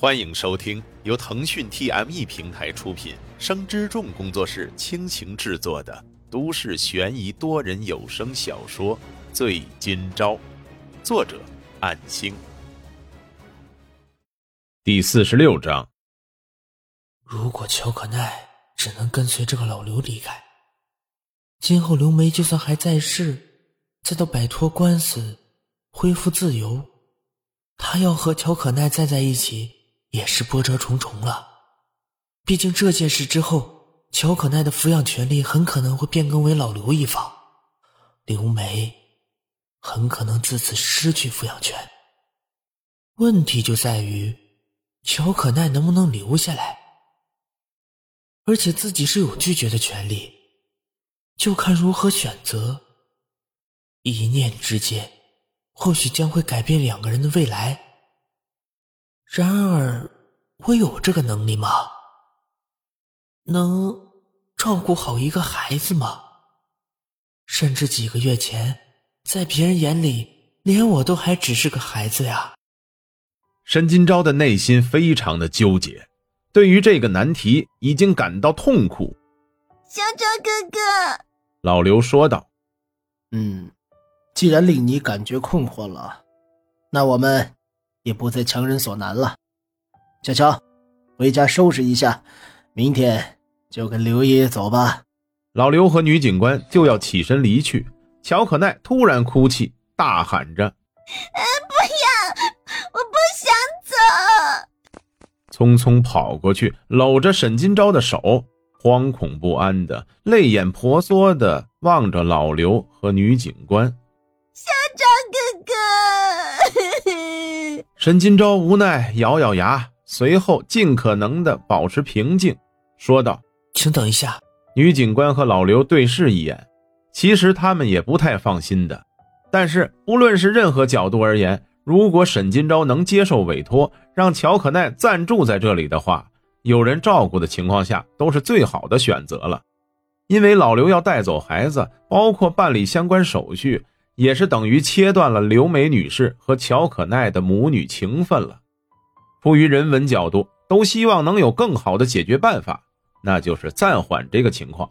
欢迎收听由腾讯 TME 平台出品、生之众工作室倾情制作的都市悬疑多人有声小说《醉今朝》，作者：暗星。第四十六章。如果乔可奈只能跟随这个老刘离开，今后刘梅就算还在世，再到摆脱官司、恢复自由，他要和乔可奈再在一起。也是波折重重了。毕竟这件事之后，乔可奈的抚养权利很可能会变更为老刘一方，刘梅很可能自此失去抚养权。问题就在于，乔可奈能不能留下来？而且自己是有拒绝的权利，就看如何选择。一念之间，或许将会改变两个人的未来。然而，我有这个能力吗？能照顾好一个孩子吗？甚至几个月前，在别人眼里，连我都还只是个孩子呀。申金钊的内心非常的纠结，对于这个难题已经感到痛苦。小周哥哥，老刘说道：“嗯，既然令你感觉困惑了，那我们……”也不再强人所难了，小乔，回家收拾一下，明天就跟刘爷爷走吧。老刘和女警官就要起身离去，乔可奈突然哭泣，大喊着：“不要，我不想走！”匆匆跑过去，搂着沈金钊的手，惶恐不安的，泪眼婆娑的望着老刘和女警官。小张哥哥。沈金钊无奈咬咬牙，随后尽可能的保持平静，说道：“请等一下。”女警官和老刘对视一眼，其实他们也不太放心的。但是不论是任何角度而言，如果沈金钊能接受委托，让乔可奈暂住在这里的话，有人照顾的情况下，都是最好的选择了。因为老刘要带走孩子，包括办理相关手续。也是等于切断了刘梅女士和乔可奈的母女情分了。出于人文角度，都希望能有更好的解决办法，那就是暂缓这个情况。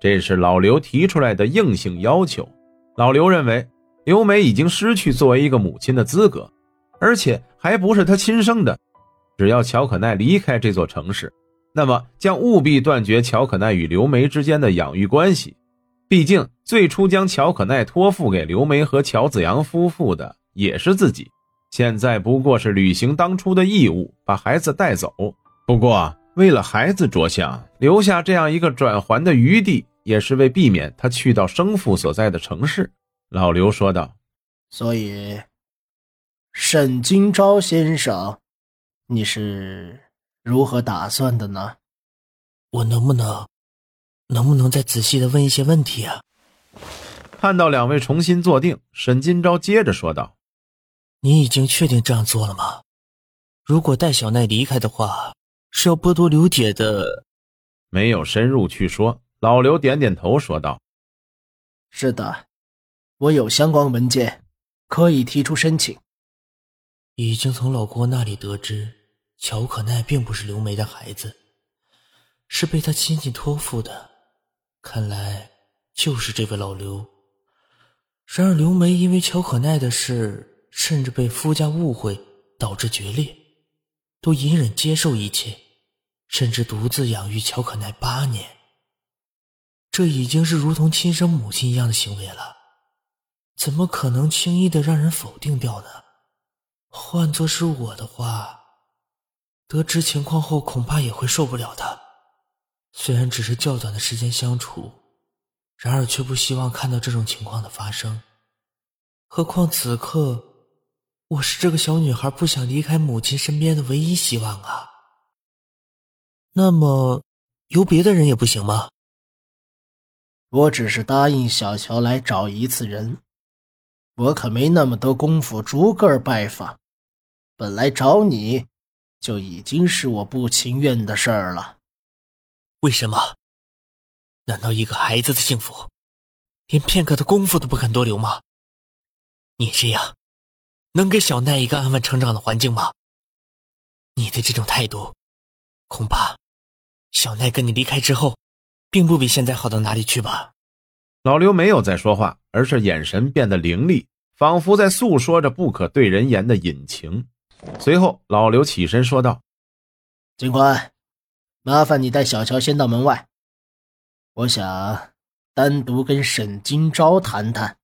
这是老刘提出来的硬性要求。老刘认为，刘梅已经失去作为一个母亲的资格，而且还不是他亲生的。只要乔可奈离开这座城市，那么将务必断绝乔可奈与刘梅之间的养育关系。毕竟，最初将乔可奈托付给刘梅和乔子阳夫妇的也是自己，现在不过是履行当初的义务，把孩子带走。不过，为了孩子着想，留下这样一个转圜的余地，也是为避免他去到生父所在的城市。老刘说道：“所以，沈金钊先生，你是如何打算的呢？我能不能？”能不能再仔细的问一些问题啊？看到两位重新坐定，沈金钊接着说道：“你已经确定这样做了吗？如果带小奈离开的话，是要剥夺刘姐的。”没有深入去说。老刘点点头说道：“是的，我有相关文件，可以提出申请。已经从老郭那里得知，乔可奈并不是刘梅的孩子，是被他亲戚托付的。”看来就是这位老刘。然而刘梅因为乔可奈的事，甚至被夫家误会，导致决裂，都隐忍接受一切，甚至独自养育乔可奈八年。这已经是如同亲生母亲一样的行为了，怎么可能轻易的让人否定掉呢？换作是我的话，得知情况后恐怕也会受不了的。虽然只是较短的时间相处，然而却不希望看到这种情况的发生。何况此刻，我是这个小女孩不想离开母亲身边的唯一希望啊。那么，由别的人也不行吗？我只是答应小乔来找一次人，我可没那么多功夫逐个拜访。本来找你，就已经是我不情愿的事儿了。为什么？难道一个孩子的幸福，连片刻的功夫都不肯多留吗？你这样，能给小奈一个安稳成长的环境吗？你的这种态度，恐怕小奈跟你离开之后，并不比现在好到哪里去吧？老刘没有再说话，而是眼神变得凌厉，仿佛在诉说着不可对人言的隐情。随后，老刘起身说道：“警官，麻烦你带小乔先到门外，我想单独跟沈金钊谈谈。”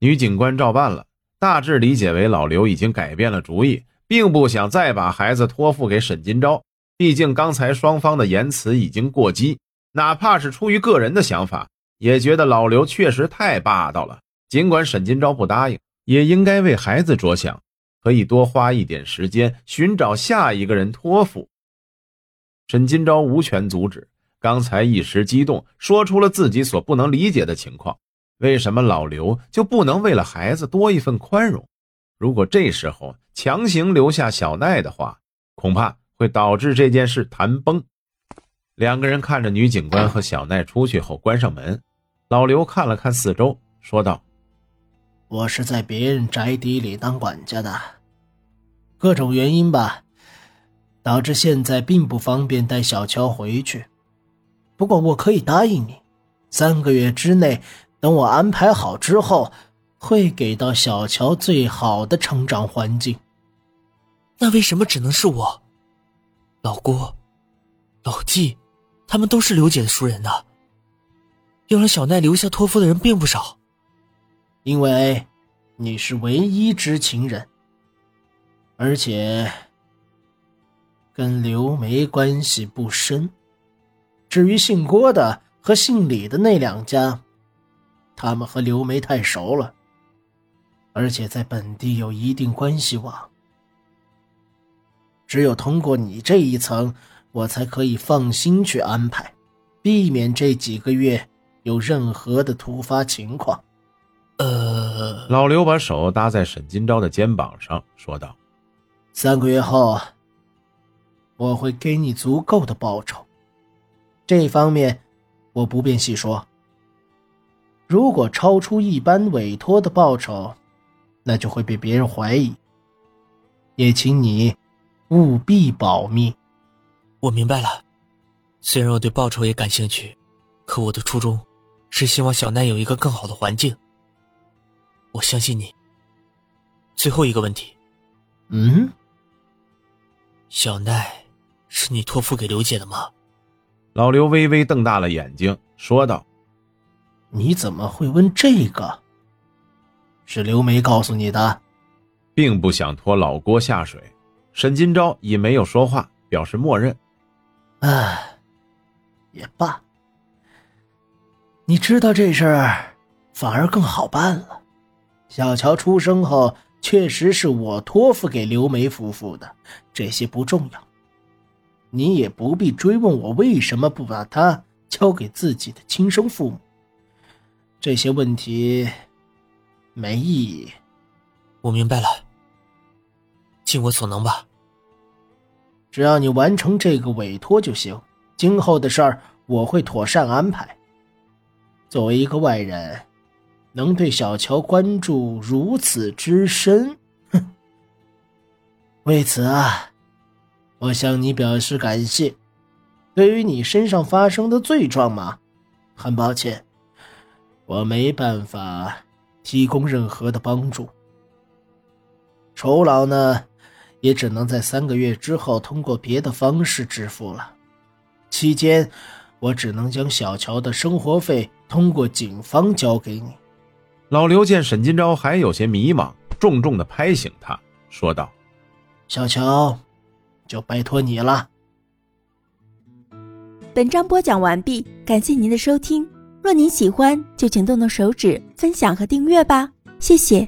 女警官照办了，大致理解为老刘已经改变了主意，并不想再把孩子托付给沈金钊。毕竟刚才双方的言辞已经过激，哪怕是出于个人的想法。也觉得老刘确实太霸道了。尽管沈金钊不答应，也应该为孩子着想，可以多花一点时间寻找下一个人托付。沈金钊无权阻止，刚才一时激动，说出了自己所不能理解的情况。为什么老刘就不能为了孩子多一份宽容？如果这时候强行留下小奈的话，恐怕会导致这件事谈崩。两个人看着女警官和小奈出去后，关上门。老刘看了看四周，说道：“我是在别人宅邸里当管家的，各种原因吧，导致现在并不方便带小乔回去。不过我可以答应你，三个月之内，等我安排好之后，会给到小乔最好的成长环境。那为什么只能是我？老郭、老纪，他们都是刘姐的熟人呢？”要让小奈留下托付的人并不少，因为你是唯一知情人，而且跟刘梅关系不深。至于姓郭的和姓李的那两家，他们和刘梅太熟了，而且在本地有一定关系网。只有通过你这一层，我才可以放心去安排，避免这几个月。有任何的突发情况，呃，老刘把手搭在沈金钊的肩膀上，说道：“三个月后，我会给你足够的报酬。这方面我不便细说。如果超出一般委托的报酬，那就会被别人怀疑。也请你务必保密。”我明白了。虽然我对报酬也感兴趣，可我的初衷。是希望小奈有一个更好的环境。我相信你。最后一个问题，嗯，小奈是你托付给刘姐的吗？老刘微微瞪大了眼睛，说道：“你怎么会问这个？是刘梅告诉你的？并不想拖老郭下水。”沈金钊已没有说话，表示默认。唉，也罢。你知道这事儿，反而更好办了。小乔出生后，确实是我托付给刘梅夫妇的，这些不重要。你也不必追问我为什么不把他交给自己的亲生父母。这些问题没意义。我明白了，尽我所能吧。只要你完成这个委托就行，今后的事儿我会妥善安排。作为一个外人，能对小乔关注如此之深，哼！为此啊，我向你表示感谢。对于你身上发生的罪状嘛，很抱歉，我没办法提供任何的帮助。酬劳呢，也只能在三个月之后通过别的方式支付了。期间。我只能将小乔的生活费通过警方交给你。老刘见沈金钊还有些迷茫，重重的拍醒他，说道：“小乔，就拜托你了。”本章播讲完毕，感谢您的收听。若您喜欢，就请动动手指分享和订阅吧，谢谢。